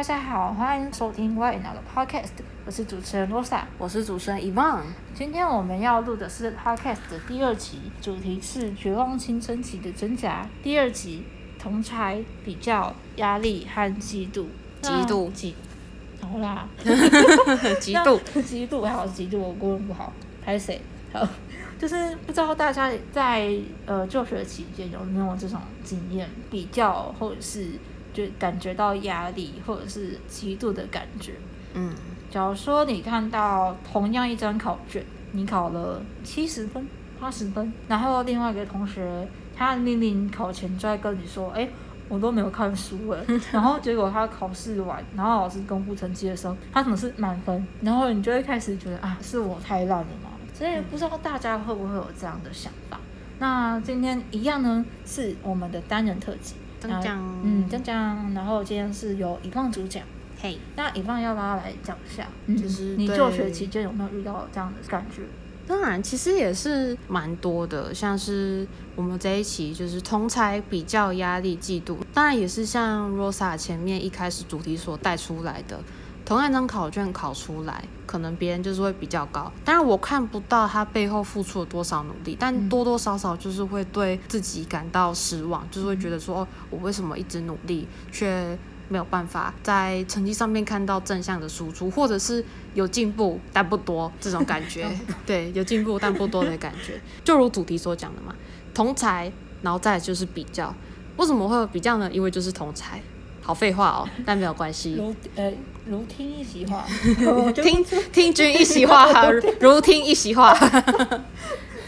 大家好，欢迎收听外脑的 Podcast，我是主持人罗莎，我是主持人 Evan。今天我们要录的是 Podcast 的第二集，主题是绝望青春期的挣扎。第二集同才比较压力和嫉妒，嫉妒嫉，好啦，嫉妒 嫉妒还好嫉妒，我国文不好，拍谁？好，就是不知道大家在呃就学期间有没有这种经验，比较或者是。就感觉到压力或者是极度的感觉。嗯，假如说你看到同样一张考卷，你考了七十分、八十分，然后另外一个同学他明明考前就在跟你说：“哎，我都没有看书哎。”然后结果他考试完，然后老师公布成绩的时候，他可能是满分，然后你就会开始觉得啊，是我太烂了嘛？所以不知道大家会不会有这样的想法？那今天一样呢，是我们的单人特辑。讲讲，嗯，讲讲，然后今天是由以放主讲，嘿，那以放要不要来讲一下？就是你就学期间有没有遇到这样的感觉？当然，其实也是蛮多的，像是我们这一期就是同才比较压力、嫉妒，当然也是像 Rosa 前面一开始主题所带出来的。同样一张考卷考出来，可能别人就是会比较高，当然我看不到他背后付出了多少努力，但多多少少就是会对自己感到失望，就是会觉得说，我为什么一直努力，却没有办法在成绩上面看到正向的输出，或者是有进步但不多这种感觉，对，有进步但不多的感觉，就如主题所讲的嘛，同才，然后再就是比较，为什么会有比较呢？因为就是同才。好废话哦，但没有关系。如听一席话，听听君一席话，如听一席话。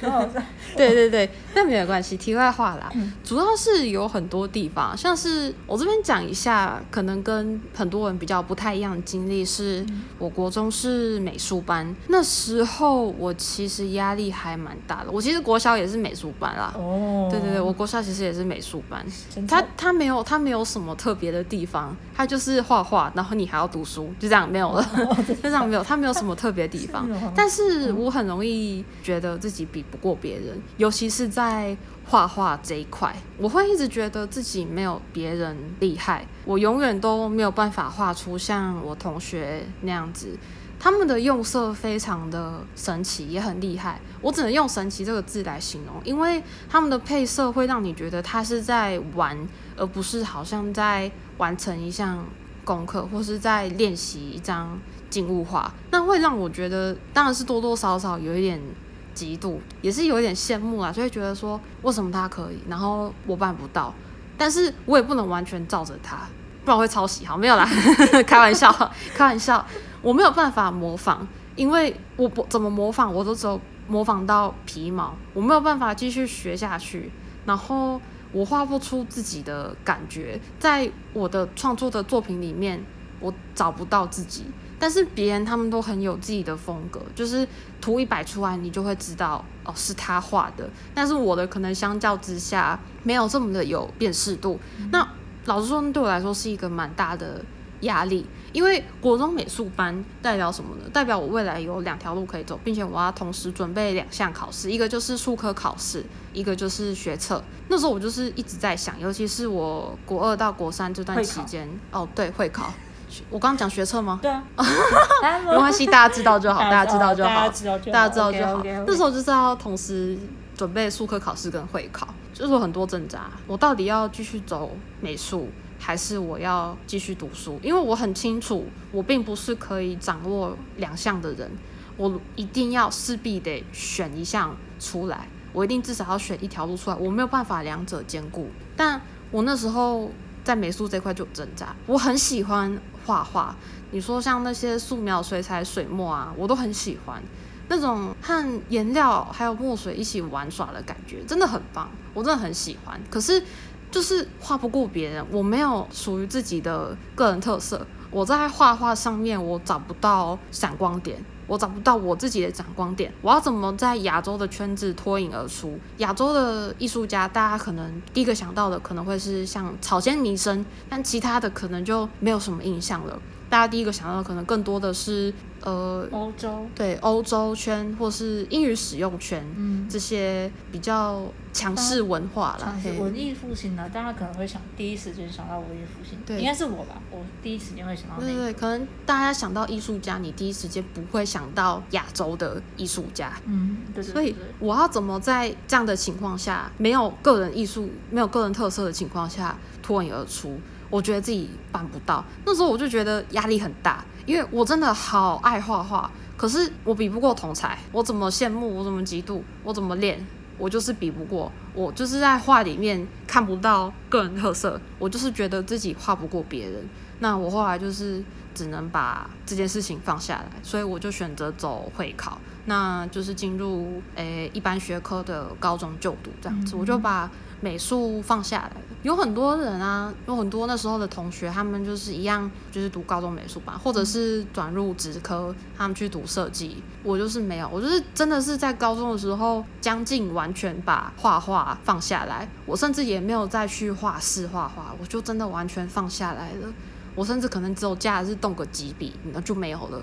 对对对，那没有关系。题外话啦，主要是有很多地方，像是我这边讲一下，可能跟很多人比较不太一样的经历，是我国中是美术班，那时候我其实压力还蛮大的。我其实国小也是美术班啦。哦。对对对，我国小其实也是美术班。他他没有他没有什么特别的地方，他就是画画，然后你还要读书，就这样没有了。就这样没有，他没有什么特别地 方。但是我很容易觉得自己比不过别人，尤其是在画画这一块，我会一直觉得自己没有别人厉害，我永远都没有办法画出像我同学那样子，他们的用色非常的神奇，也很厉害，我只能用神奇这个字来形容，因为他们的配色会让你觉得他是在玩，而不是好像在完成一项功课，或是在练习一张静物画，那会让我觉得，当然是多多少少有一点。嫉妒也是有点羡慕啊，就会觉得说为什么他可以，然后我办不到，但是我也不能完全照着他，不然会抄袭。好，没有啦，开玩笑，开玩笑，我没有办法模仿，因为我不怎么模仿，我都只有模仿到皮毛，我没有办法继续学下去，然后我画不出自己的感觉，在我的创作的作品里面，我找不到自己。但是别人他们都很有自己的风格，就是图一摆出来，你就会知道哦是他画的。但是我的可能相较之下没有这么的有辨识度。那老实说，对我来说是一个蛮大的压力，因为国中美术班代表什么呢？代表我未来有两条路可以走，并且我要同时准备两项考试，一个就是数科考试，一个就是学测。那时候我就是一直在想，尤其是我国二到国三这段期间，哦对，会考。我刚刚讲学测吗？对啊，没关系，大家知道就好，大家知道就好，大家知道就好。大家知道就好。那时候就是要同时准备数科考试跟会考，就是很多挣扎。我到底要继续走美术，还是我要继续读书？因为我很清楚，我并不是可以掌握两项的人，我一定要势必得选一项出来，我一定至少要选一条路出来，我没有办法两者兼顾。但我那时候在美术这块就有挣扎，我很喜欢。画画，你说像那些素描、水彩、水墨啊，我都很喜欢那种和颜料还有墨水一起玩耍的感觉，真的很棒，我真的很喜欢。可是就是画不过别人，我没有属于自己的个人特色，我在画画上面我找不到闪光点。我找不到我自己的闪光点，我要怎么在亚洲的圈子脱颖而出？亚洲的艺术家，大家可能第一个想到的可能会是像草间弥生，但其他的可能就没有什么印象了。大家第一个想到的可能更多的是呃欧洲，对欧洲圈或是英语使用圈，嗯，这些比较强势文化啦，文艺复兴呢，大家可能会想第一时间想到文艺复兴，对，应该是我吧，我第一时间会想到对对，可能大家想到艺术家，你第一时间不会想到亚洲的艺术家，嗯，对对，所以我要怎么在这样的情况下，没有个人艺术、没有个人特色的情况下脱颖而出？我觉得自己办不到，那时候我就觉得压力很大，因为我真的好爱画画，可是我比不过同才，我怎么羡慕，我怎么嫉妒，我怎么练，我就是比不过，我就是在画里面看不到个人特色，我就是觉得自己画不过别人，那我后来就是只能把这件事情放下来，所以我就选择走会考，那就是进入诶一般学科的高中就读这样子，我就把。美术放下来了有很多人啊，有很多那时候的同学，他们就是一样，就是读高中美术班，或者是转入职科，他们去读设计。我就是没有，我就是真的是在高中的时候，将近完全把画画放下来，我甚至也没有再去画室画画，我就真的完全放下来了。我甚至可能只有假日动个几笔，那就没有了，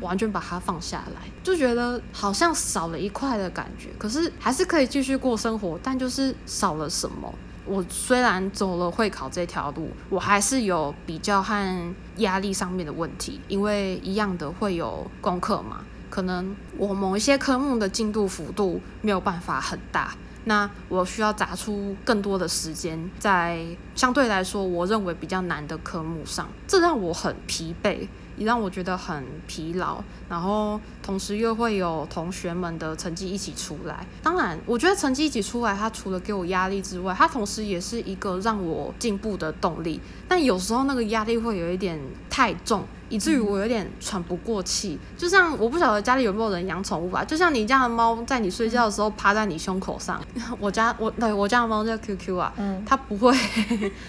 完全把它放下来，就觉得好像少了一块的感觉。可是还是可以继续过生活，但就是少了什么。我虽然走了会考这条路，我还是有比较和压力上面的问题，因为一样的会有功课嘛，可能我某一些科目的进度幅度没有办法很大。那我需要砸出更多的时间在相对来说我认为比较难的科目上，这让我很疲惫，也让我觉得很疲劳。然后同时又会有同学们的成绩一起出来，当然我觉得成绩一起出来，它除了给我压力之外，它同时也是一个让我进步的动力。但有时候那个压力会有一点太重。以至于我有点喘不过气，就像我不晓得家里有没有人养宠物吧，就像你家的猫在你睡觉的时候趴在你胸口上，我家我对我家的猫叫 QQ 啊，它不会，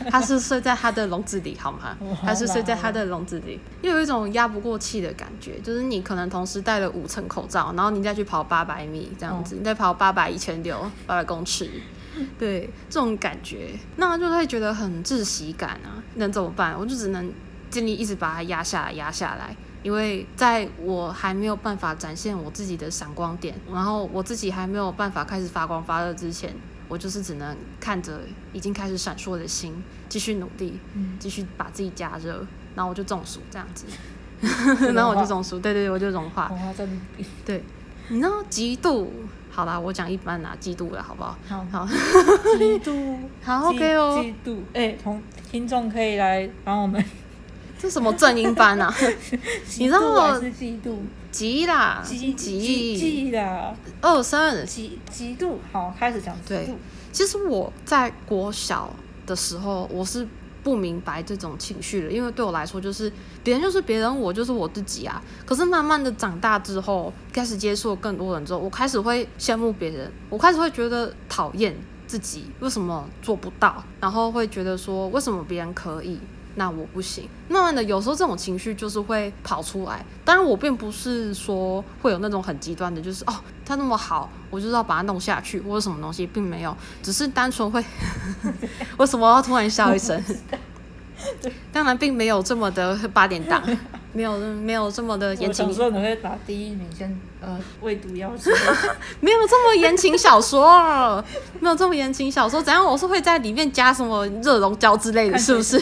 它是睡在它的笼子里好吗？它是睡在它的笼子里，又有一种压不过气的感觉，就是你可能同时戴了五层口罩，然后你再去跑八百米这样子，你再跑八百一千六八百公尺，对这种感觉，那就会觉得很窒息感啊，能怎么办？我就只能。尽力一直把它压下来，压下来，因为在我还没有办法展现我自己的闪光点，然后我自己还没有办法开始发光发热之前，我就是只能看着已经开始闪烁的心，继续努力，继续把自己加热，然后我就中暑这样子，然后我就中暑，对对对，我就融化，对，你知道嫉妒，好啦，我讲一般啦，嫉妒了，好不好？好，好，嫉妒，好，OK 哦，嫉妒，哎，同听众可以来帮我们。这什么正音班啊？你知道是嫉妒，急啦，急急急啦，二三极极度。好，开始讲嫉妒。其实我在国小的时候，我是不明白这种情绪的，因为对我来说，就是别人就是别人，我就是我自己啊。可是慢慢的长大之后，开始接触更多人之后，我开始会羡慕别人，我开始会觉得讨厌自己为什么做不到，然后会觉得说为什么别人可以。那我不行，慢慢的，有时候这种情绪就是会跑出来。当然，我并不是说会有那种很极端的，就是哦，他那么好，我就是要把他弄下去，或者什么东西，并没有，只是单纯会，为什么要突然笑一声？当然，并没有这么的八点档。没有没有这么的言情。我说你会把第一名先呃喂毒药吃。没有这么言情小说，没有这么言情小说。怎样？我是会在里面加什么热熔胶之类的，是不是？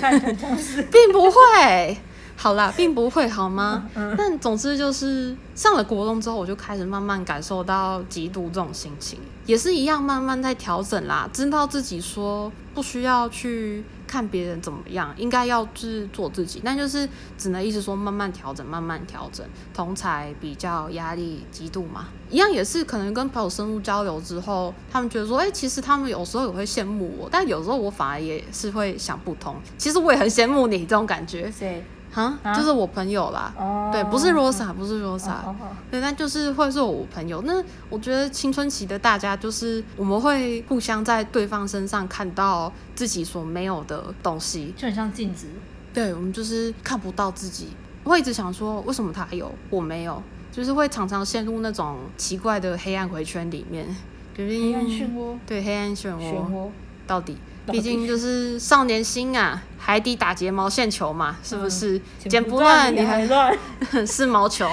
并不会。好啦，并不会好吗？但总之就是上了国中之后，我就开始慢慢感受到嫉妒这种心情，也是一样慢慢在调整啦。知道自己说不需要去看别人怎么样，应该要是做自己，但就是只能一直说慢慢调整，慢慢调整。同才比较压力，嫉妒嘛，一样也是可能跟朋友深入交流之后，他们觉得说，哎，其实他们有时候也会羡慕我，但有时候我反而也是会想不通，其实我也很羡慕你这种感觉。啊，就是我朋友啦，哦对，不是 Rosa，不是 Rosa，哦对，那就是会是我朋友。那我觉得青春期的大家，就是我们会互相在对方身上看到自己所没有的东西，就很像镜子。对，我们就是看不到自己，会一直想说，为什么他有，我没有，就是会常常陷入那种奇怪的黑暗回圈里面。黑暗漩涡。对，黑暗漩涡。到底？毕竟就是少年心啊，海底打结毛线球嘛，是不是？剪不乱你还乱，是毛球。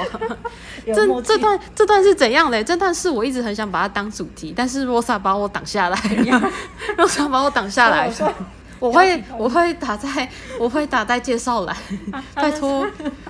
这这段这段是怎样嘞？这段是我一直很想把它当主题，但是罗莎把我挡下来，罗莎把我挡下来。我会我会打在我会打在介绍栏，拜托，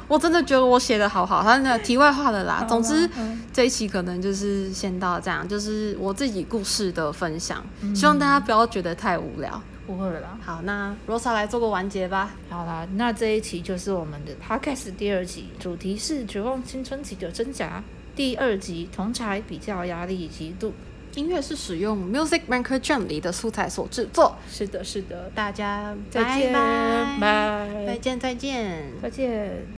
我真的觉得我写的好好。他那题外话的啦，总之这一期可能就是先到这样，就是我自己故事的分享，希望大家不要觉得太无聊。不会啦。好，那罗莎来做个完结吧。好啦，那这一期就是我们的 podcast 第二集，主题是绝望青春期的挣扎。第二集同才比较压力极度。音乐是使用 Music Maker Jam 里的素材所制作。是的，是的，大家再见，拜，再见，再见，再见。